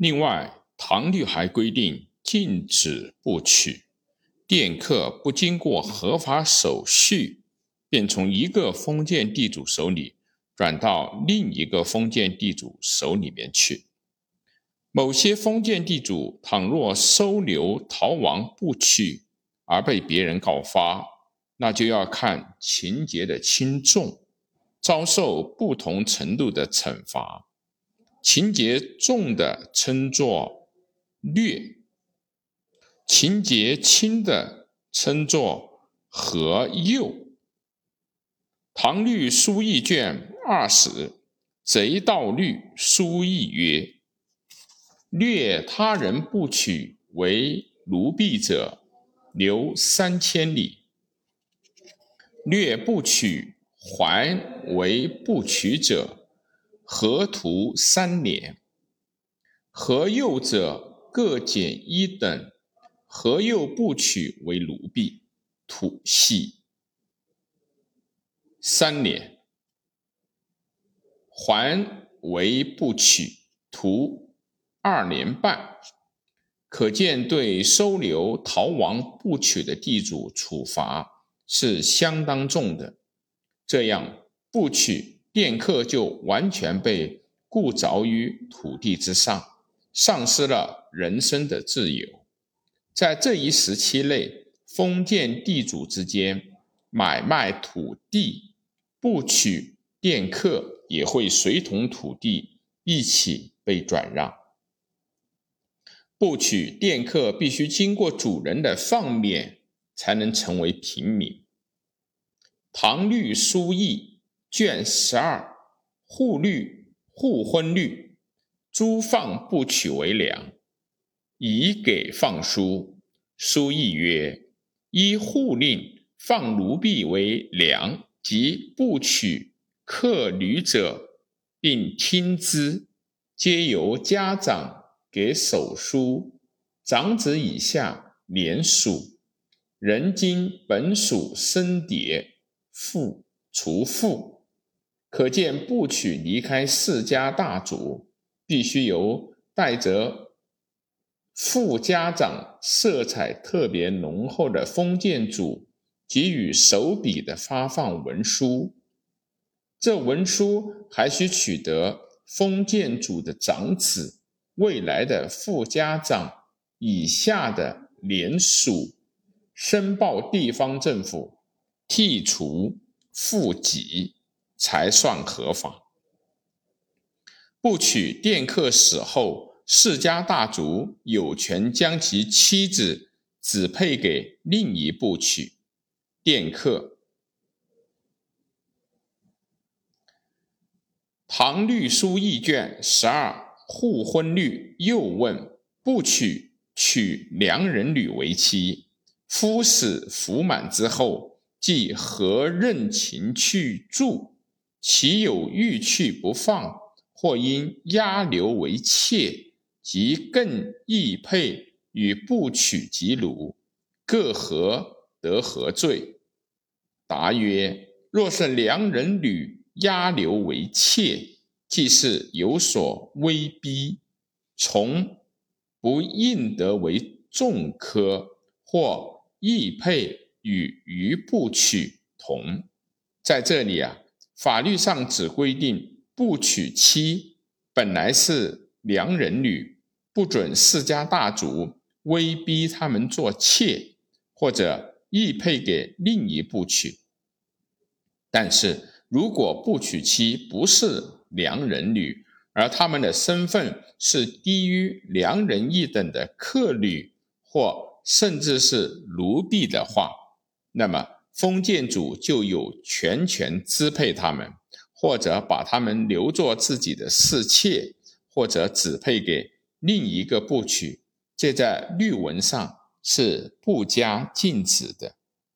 另外，唐律还规定禁止不取佃客不经过合法手续，便从一个封建地主手里转到另一个封建地主手里面去。某些封建地主倘若收留逃亡不取而被别人告发，那就要看情节的轻重，遭受不同程度的惩罚。情节重的称作略，情节轻的称作和诱。唐律书议卷二十，贼盗律书议曰。掠他人不取为奴婢者，留三千里；掠不取还为不取者，合徒三年。合右者各减一等，合右不取为奴婢，土系三年。还为不取，徒。二年半，可见对收留逃亡不取的地主处罚是相当重的。这样不取佃客就完全被固着于土地之上，丧失了人身的自由。在这一时期内，封建地主之间买卖土地不取佃客，也会随同土地一起被转让。不取佃客必须经过主人的放免，才能成为平民。唐律书议卷十二，户律户婚律，诸放不取为良，以给放书。书亦曰：依户令放奴婢为良，即不取客旅者，并听之，皆由家长。给手书，长子以下连属，人今本属生蝶，父除父，可见不取离开世家大族，必须由带着副家长色彩特别浓厚的封建主给予手笔的发放文书，这文书还需取得封建主的长子。未来的副家长以下的连属申报地方政府剔除户籍才算合法。不娶佃客死后，世家大族有权将其妻子指配给另一部取佃客。唐律书议卷十二。户婚律又问：不娶娶良人女为妻，夫死服满之后，即何任情去住？其有欲去不放，或因压留为妾，即更易配与不娶及奴，各何得何罪？答曰：若是良人女压留为妾。既是有所威逼，从不应得为重科，或易配与余不取同。在这里啊，法律上只规定不娶妻本来是良人女，不准世家大族威逼他们做妾，或者易配给另一部娶。但是如果不娶妻不是。良人女，而他们的身份是低于良人一等的客旅，或甚至是奴婢的话，那么封建主就有全权支配他们，或者把他们留作自己的侍妾，或者指配给另一个部曲。这在律文上是不加禁止的。